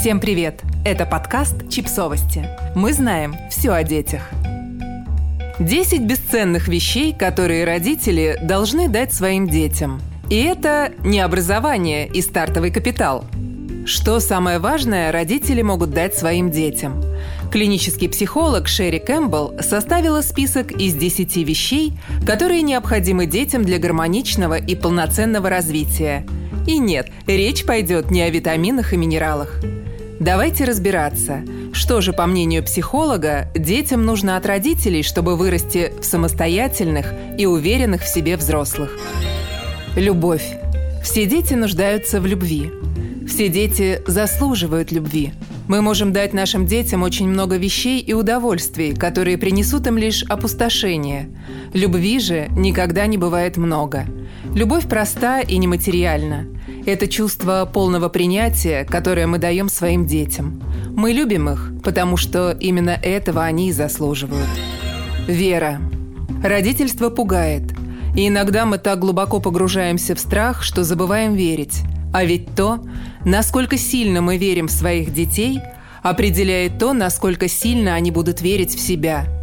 Всем привет! Это подкаст «Чипсовости». Мы знаем все о детях. 10 бесценных вещей, которые родители должны дать своим детям. И это не образование и стартовый капитал. Что самое важное родители могут дать своим детям? Клинический психолог Шерри Кэмпбелл составила список из 10 вещей, которые необходимы детям для гармоничного и полноценного развития. И нет, речь пойдет не о витаминах и минералах. Давайте разбираться, что же, по мнению психолога, детям нужно от родителей, чтобы вырасти в самостоятельных и уверенных в себе взрослых. Любовь. Все дети нуждаются в любви. Все дети заслуживают любви. Мы можем дать нашим детям очень много вещей и удовольствий, которые принесут им лишь опустошение. Любви же никогда не бывает много. Любовь проста и нематериальна. Это чувство полного принятия, которое мы даем своим детям. Мы любим их, потому что именно этого они и заслуживают. Вера. Родительство пугает. И иногда мы так глубоко погружаемся в страх, что забываем верить. А ведь то, насколько сильно мы верим в своих детей, определяет то, насколько сильно они будут верить в себя –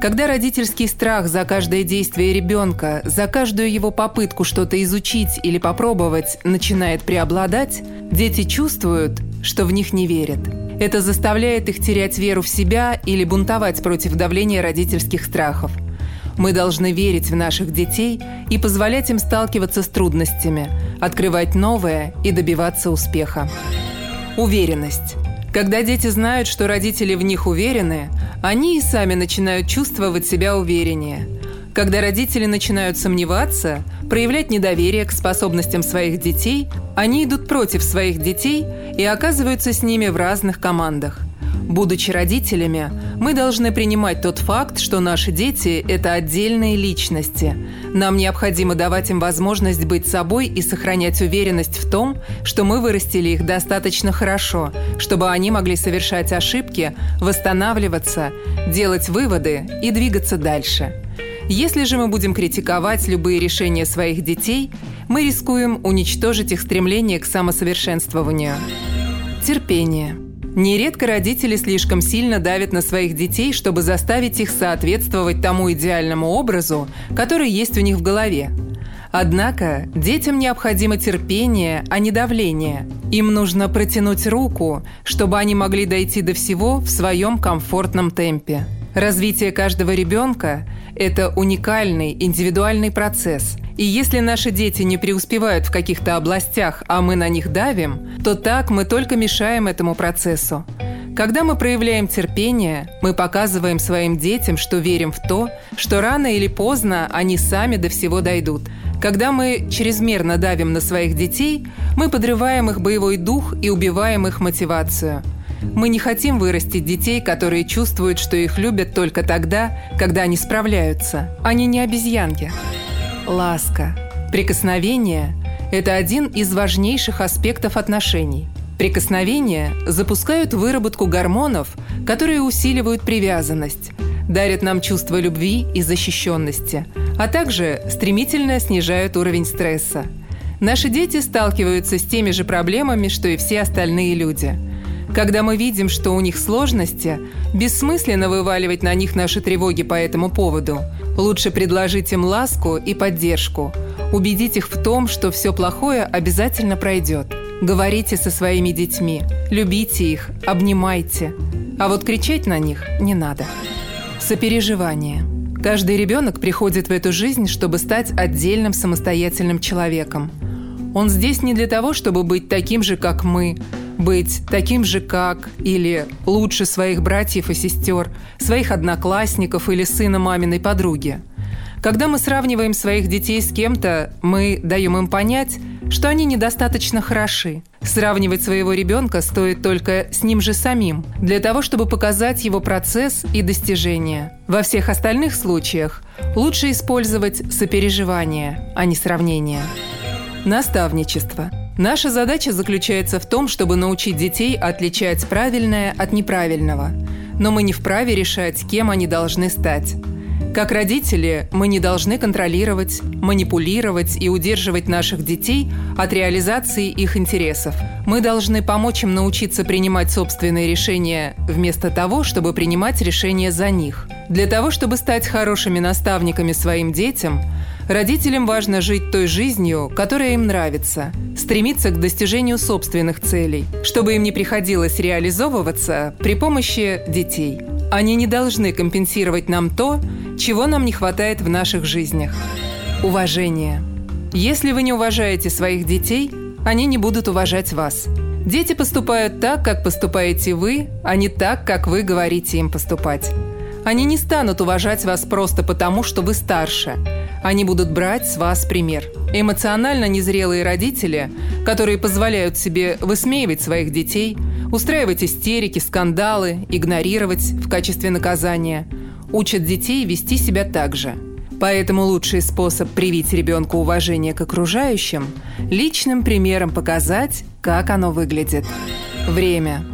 когда родительский страх за каждое действие ребенка, за каждую его попытку что-то изучить или попробовать начинает преобладать, дети чувствуют, что в них не верят. Это заставляет их терять веру в себя или бунтовать против давления родительских страхов. Мы должны верить в наших детей и позволять им сталкиваться с трудностями, открывать новое и добиваться успеха. Уверенность. Когда дети знают, что родители в них уверены, они и сами начинают чувствовать себя увереннее. Когда родители начинают сомневаться, проявлять недоверие к способностям своих детей, они идут против своих детей и оказываются с ними в разных командах. Будучи родителями, мы должны принимать тот факт, что наши дети – это отдельные личности. Нам необходимо давать им возможность быть собой и сохранять уверенность в том, что мы вырастили их достаточно хорошо, чтобы они могли совершать ошибки, восстанавливаться, делать выводы и двигаться дальше. Если же мы будем критиковать любые решения своих детей, мы рискуем уничтожить их стремление к самосовершенствованию. Терпение – Нередко родители слишком сильно давят на своих детей, чтобы заставить их соответствовать тому идеальному образу, который есть у них в голове. Однако детям необходимо терпение, а не давление. Им нужно протянуть руку, чтобы они могли дойти до всего в своем комфортном темпе. Развитие каждого ребенка – это уникальный, индивидуальный процесс – и если наши дети не преуспевают в каких-то областях, а мы на них давим, то так мы только мешаем этому процессу. Когда мы проявляем терпение, мы показываем своим детям, что верим в то, что рано или поздно они сами до всего дойдут. Когда мы чрезмерно давим на своих детей, мы подрываем их боевой дух и убиваем их мотивацию. Мы не хотим вырастить детей, которые чувствуют, что их любят только тогда, когда они справляются. Они не обезьянки ласка. Прикосновение – это один из важнейших аспектов отношений. Прикосновения запускают выработку гормонов, которые усиливают привязанность, дарят нам чувство любви и защищенности, а также стремительно снижают уровень стресса. Наши дети сталкиваются с теми же проблемами, что и все остальные люди – когда мы видим, что у них сложности, бессмысленно вываливать на них наши тревоги по этому поводу. Лучше предложить им ласку и поддержку. Убедить их в том, что все плохое обязательно пройдет. Говорите со своими детьми, любите их, обнимайте. А вот кричать на них не надо. Сопереживание. Каждый ребенок приходит в эту жизнь, чтобы стать отдельным самостоятельным человеком. Он здесь не для того, чтобы быть таким же, как мы, быть таким же, как или лучше своих братьев и сестер, своих одноклассников или сына маминой подруги. Когда мы сравниваем своих детей с кем-то, мы даем им понять, что они недостаточно хороши. Сравнивать своего ребенка стоит только с ним же самим, для того, чтобы показать его процесс и достижения. Во всех остальных случаях лучше использовать сопереживание, а не сравнение. Наставничество – Наша задача заключается в том, чтобы научить детей отличать правильное от неправильного. Но мы не вправе решать, кем они должны стать. Как родители, мы не должны контролировать, манипулировать и удерживать наших детей от реализации их интересов. Мы должны помочь им научиться принимать собственные решения вместо того, чтобы принимать решения за них. Для того, чтобы стать хорошими наставниками своим детям, родителям важно жить той жизнью, которая им нравится, стремиться к достижению собственных целей, чтобы им не приходилось реализовываться при помощи детей. Они не должны компенсировать нам то, чего нам не хватает в наших жизнях. Уважение. Если вы не уважаете своих детей, они не будут уважать вас. Дети поступают так, как поступаете вы, а не так, как вы говорите им поступать. Они не станут уважать вас просто потому, что вы старше. Они будут брать с вас пример. Эмоционально незрелые родители, которые позволяют себе высмеивать своих детей, устраивать истерики, скандалы, игнорировать в качестве наказания, учат детей вести себя так же. Поэтому лучший способ привить ребенку уважение к окружающим – личным примером показать, как оно выглядит. Время.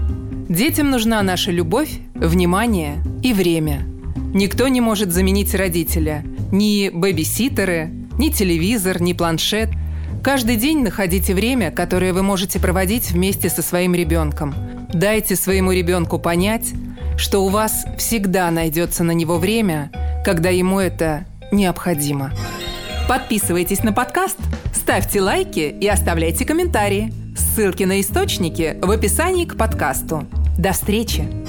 Детям нужна наша любовь, внимание и время. Никто не может заменить родителя. Ни бэбиситеры, ни телевизор, ни планшет. Каждый день находите время, которое вы можете проводить вместе со своим ребенком. Дайте своему ребенку понять, что у вас всегда найдется на него время, когда ему это необходимо. Подписывайтесь на подкаст, ставьте лайки и оставляйте комментарии. Ссылки на источники в описании к подкасту. До встречи!